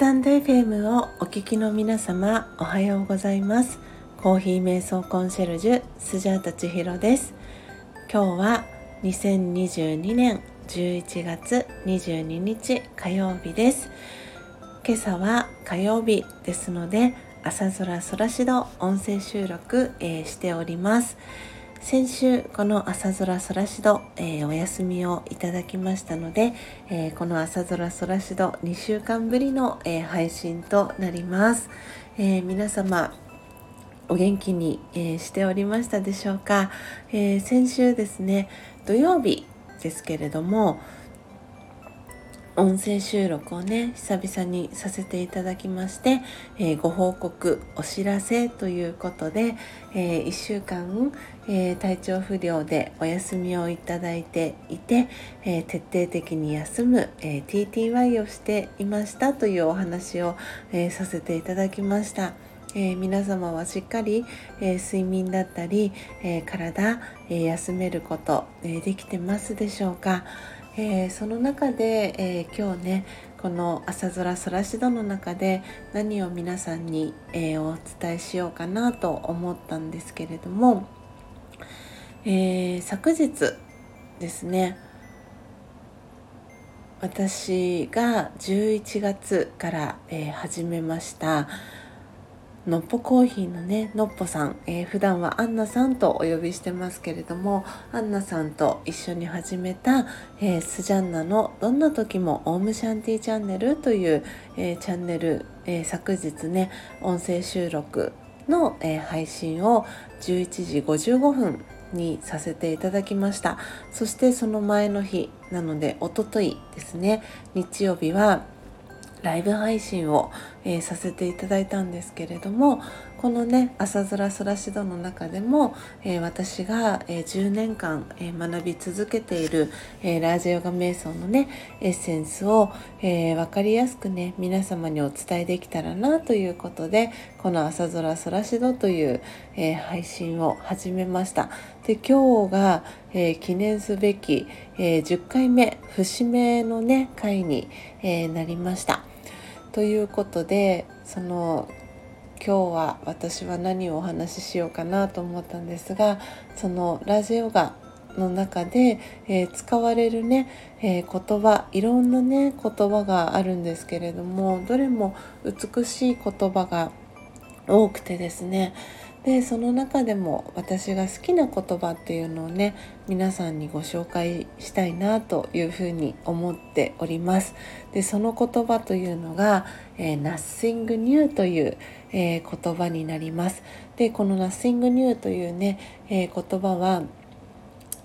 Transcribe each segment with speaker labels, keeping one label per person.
Speaker 1: タンド FM をお聞きの皆様おはようございます。コーヒー瞑想コンシェルジュスジャータ千尋です。今日は2022年11月22日火曜日です。今朝は火曜日ですので朝空空しど音声収録、えー、しております。先週この朝空そらしど、えー、お休みをいただきましたので、えー、この朝空そらしど2週間ぶりの、えー、配信となります、え皆様お元気に、えしておりましたでしょうか、え先週ですね土曜日ですけれども音声収録をね久々にさせていただきまして、えー、ご報告お知らせということで、えー、1週間、えー、体調不良でお休みをいただいていて、え徹底的に休む、え TTY をしていましたというお話を、えさせていただきました。えー、皆様はしっかり、えー、睡眠だったり、えー、体、え休めること、えできてますでしょうか、えー、その中で、えー、今日ねこの朝空そらしどの中で何を皆さんに、えー、お伝えしようかなと思ったんですけれども、え昨日ですね私が11月から、え始めました。のっぽコーヒーのねのっぽさん、えー、普段はアンナさんとお呼びしてますけれどもアンナさんと一緒に始めた、えー、スジャンナの「どんな時もオームシャンティチャンネル」という、えー、チャンネル、え昨日ね音声収録の、え配信を11時55分にさせていただきました。そしてその前の日なのでおとといですね。日曜日はライブ配信を、えー、させていただいたんですけれどもこのね朝空そらしどの中でも、えー、私が、えー、10年間、え学び続けている、えラージヨガ瞑想のねエッセンスを、え分かりやすくね皆様にお伝えできたらなということでこの朝空そらしどという、え配信を始めました。で今日が、え記念すべき、え10回目節目のね回に、えなりました。ということでその今日は私は何をお話ししようかなと思ったんですがそのラジオがの中で、えー、使われるね、えー、言葉いろんなね言葉があるんですけれどもどれも美しい言葉が多くてですねでその中でも私が好きな言葉っていうのをね皆さんにご紹介したいなというふうに思っております。でその言葉というのが、えー、Nothing New という、えー、言葉になります。でこの Nothing New というね、えー、言葉は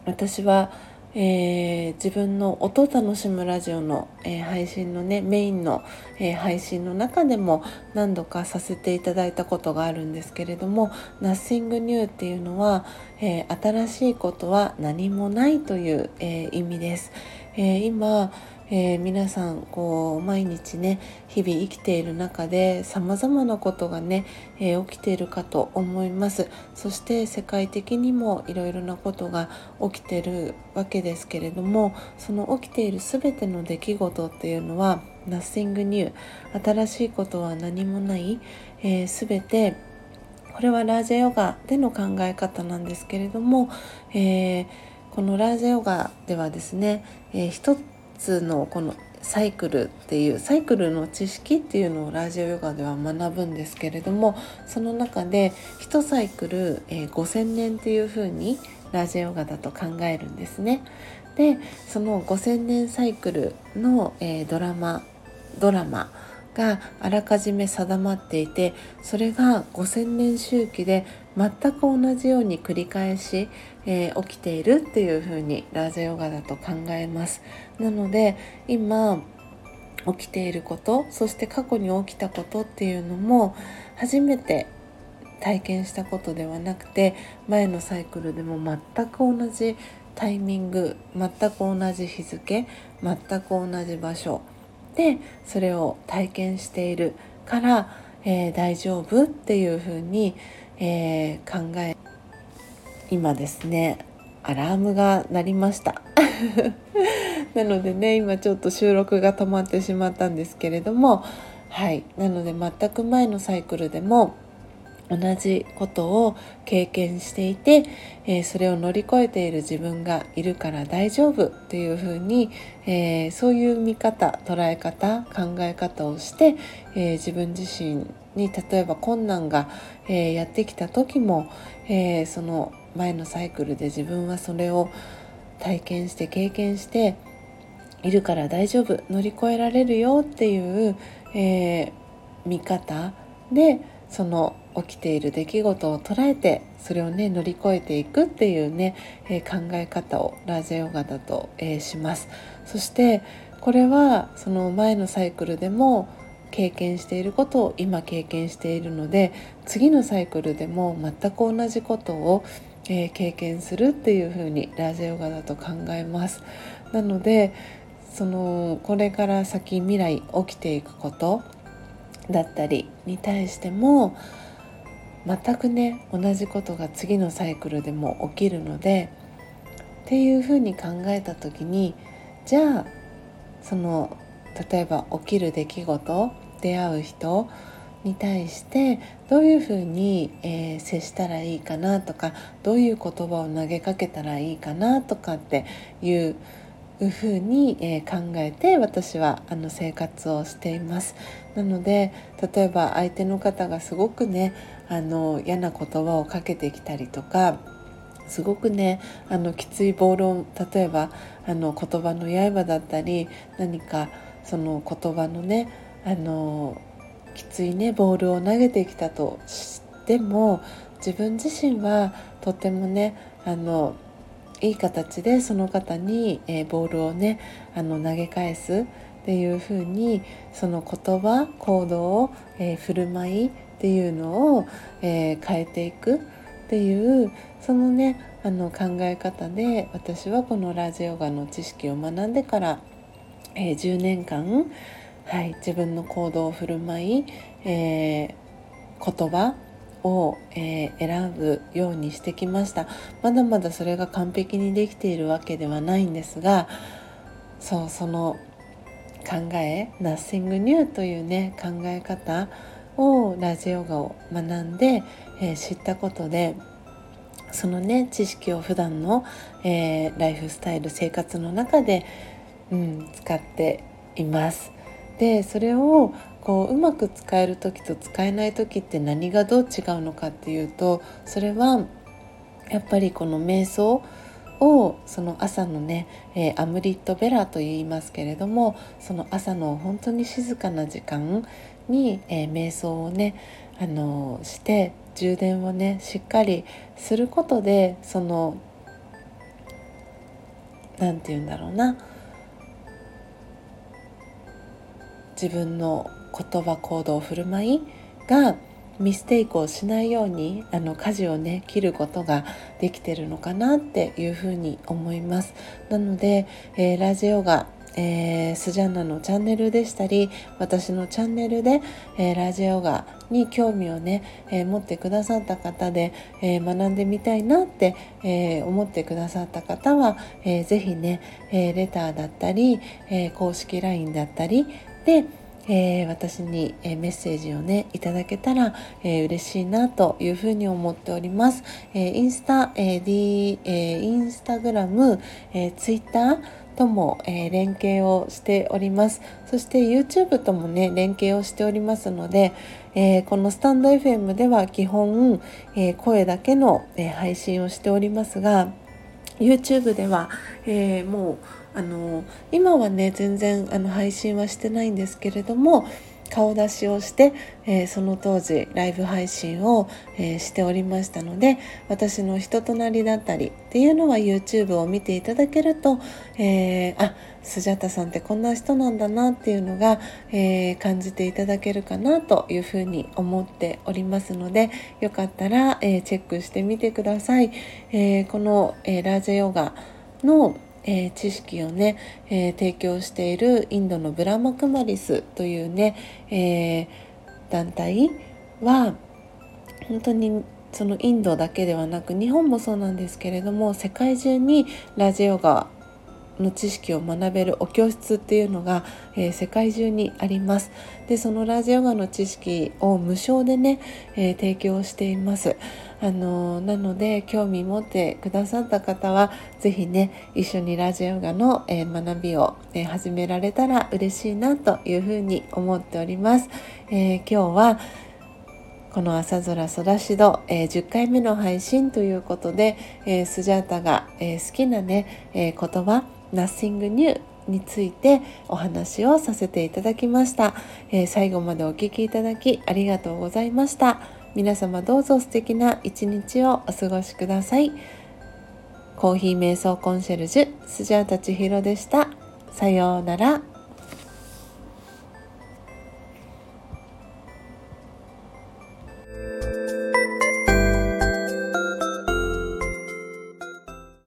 Speaker 1: 私はえー、自分の音を楽しむラジオの、えー、配信のねメインの、えー、配信の中でも何度かさせていただいたことがあるんですけれども「Nothing New」っていうのは、え新しいことは何もないという、え意味です。え今えー、皆さんこう毎日ね日々生きている中でさまざまなことがね、えー、起きているかと思います。そして世界的にもいろいろなことが起きているわけですけれどもその起きている全ての出来事っていうのは Nothing new 新しいことは何もない、えー、全てこれはラージャヨガでの考え方なんですけれども、えー、このラージャヨガではですね、えー、一つのこのサイクルっていうサイクルの知識っていうのをラジオヨガでは学ぶんですけれどもその中で1サイクル、えー、5,000年っていうふうにラジオヨガだと考えるんですね。でその5,000年サイクルの、えー、ドラマドラマがあらかじめ定まっていてそれが5,000年周期で全く同じように繰り返し、えー、起きているっていうふうにラージャヨガだと考えます。なので今起きていることそして過去に起きたことっていうのも初めて体験したことではなくて前のサイクルでも全く同じタイミング全く同じ日付全く同じ場所でそれを体験しているから、えー、大丈夫っていうふうに、えー、考え今ですねアラームが鳴りました。なのでね今ちょっと収録が止まってしまったんですけれどもはい。なので全く前のサイクルでも同じことを経験していて、えー、それを乗り越えている自分がいるから大丈夫っていうふうに、えー、そういう見方捉え方考え方をして、えー、自分自身に例えば困難が、えやってきた時も、えその前のサイクルで自分はそれを体験して経験しているから大丈夫乗り越えられるよっていう、え見方でその起きている出来事を捉えてそれをね乗り越えていくっていうね、えー、考え方をラージェヨガだと、えー、します。そしてこれはその前のサイクルでも経験していることを今経験しているので次のサイクルでも全く同じことを、えー、経験するっていうふうにラージェヨガだと考えます。なのでそのこれから先未来起きていくことだったりに対しても全くね同じことが次のサイクルでも起きるのでっていうふうに考えた時にじゃあその例えば起きる出来事出会う人に対してどういうふうに、えー、接したらいいかなとかどういう言葉を投げかけたらいいかなとかっていういうふうに、えー、考えて私はあの生活をしています。なので例えば相手の方がすごくねあの嫌な言葉をかけてきたりとかすごくねあのきついボールを例えばあの言葉の刃だったり何かその言葉のねあのきついねボールを投げてきたとしても自分自身はとてもねあのいい形でその方に、えー、ボールをねあの投げ返すっていうふうにその言葉行動、えー、振る舞いっていうのを、えー、変えていくっていうそのねあの考え方で私はこのラジオガの知識を学んでから、えー、10年間、はい、自分の行動を振る舞い、えー、言葉を、えー、選ぶようにしてきましたまだまだそれが完璧にできているわけではないんですがそうその考え「Nothing New」というね考え方をラジオガを学んで、えー、知ったことでそのね知識を普段の、えー、ライフスタイル生活の中で、うん、使っています。でそれをこううまく使える時と使えない時って何がどう違うのかっていうとそれはやっぱりこの瞑想をその朝のね、えー、アムリットベラと言いますけれどもその朝の本当に静かな時間に、えー、瞑想をねあのして充電をねしっかりすることでその何て言うんだろうな自分の言葉行動振る舞いがミステイクをしないようにあの舵をね切ることができてるのかなっていうふうに思います。なので、えー、ラジオがえー、スジャンナのチャンネルでしたり私のチャンネルで、えー、ラジオガに興味をね、えー、持ってくださった方で、え学んでみたいなって、え思ってくださった方は、えー、ぜひね、えレターだったり、え公式 LINE だったりでえー、私に、えー、メッセージをねいただけたら、えー、嬉しいなというふうに思っております。えインスタ、え D えインスタグラム、えツイッターとも、え連携をしておりますそして YouTube ともね連携をしておりますので、えこのスタンド FM では基本、え声だけの、え配信をしておりますが YouTube では、えもうあの今はね全然あの配信はしてないんですけれども顔出しをして、えー、その当時ライブ配信を、えー、しておりましたので私の人となりだったりっていうのは YouTube を見ていただけると、えー、あスジャタさんってこんな人なんだなっていうのが、えー、感じていただけるかなというふうに思っておりますのでよかったら、えチェックしてみてください。えこの、えラージェヨガのえー、知識をね、えー、提供しているインドのブラマクマリスというね、え、団体は本当にそのインドだけではなく日本もそうなんですけれども世界中にラジオガの知識を学べるお教室っていうのが、えー、世界中にあります。でそのラジヨガの知識を無償でね、えー、提供しています。あのなので興味持ってくださった方は是非ね一緒にラジオガの、えー、学びを、えー、始められたら嬉しいなというふうに思っております、えー、今日はこの朝空空しど、えー、10回目の配信ということで、えー、スジャータが、えー、好きなね、えー、言葉 Nothing New についてお話をさせていただきました、え、最後までお聴きいただきありがとうございました。皆様どうぞ素敵な一日をお過ごしください。コーヒー瞑想コンシェルジュスジャータチヒロでした。さようなら。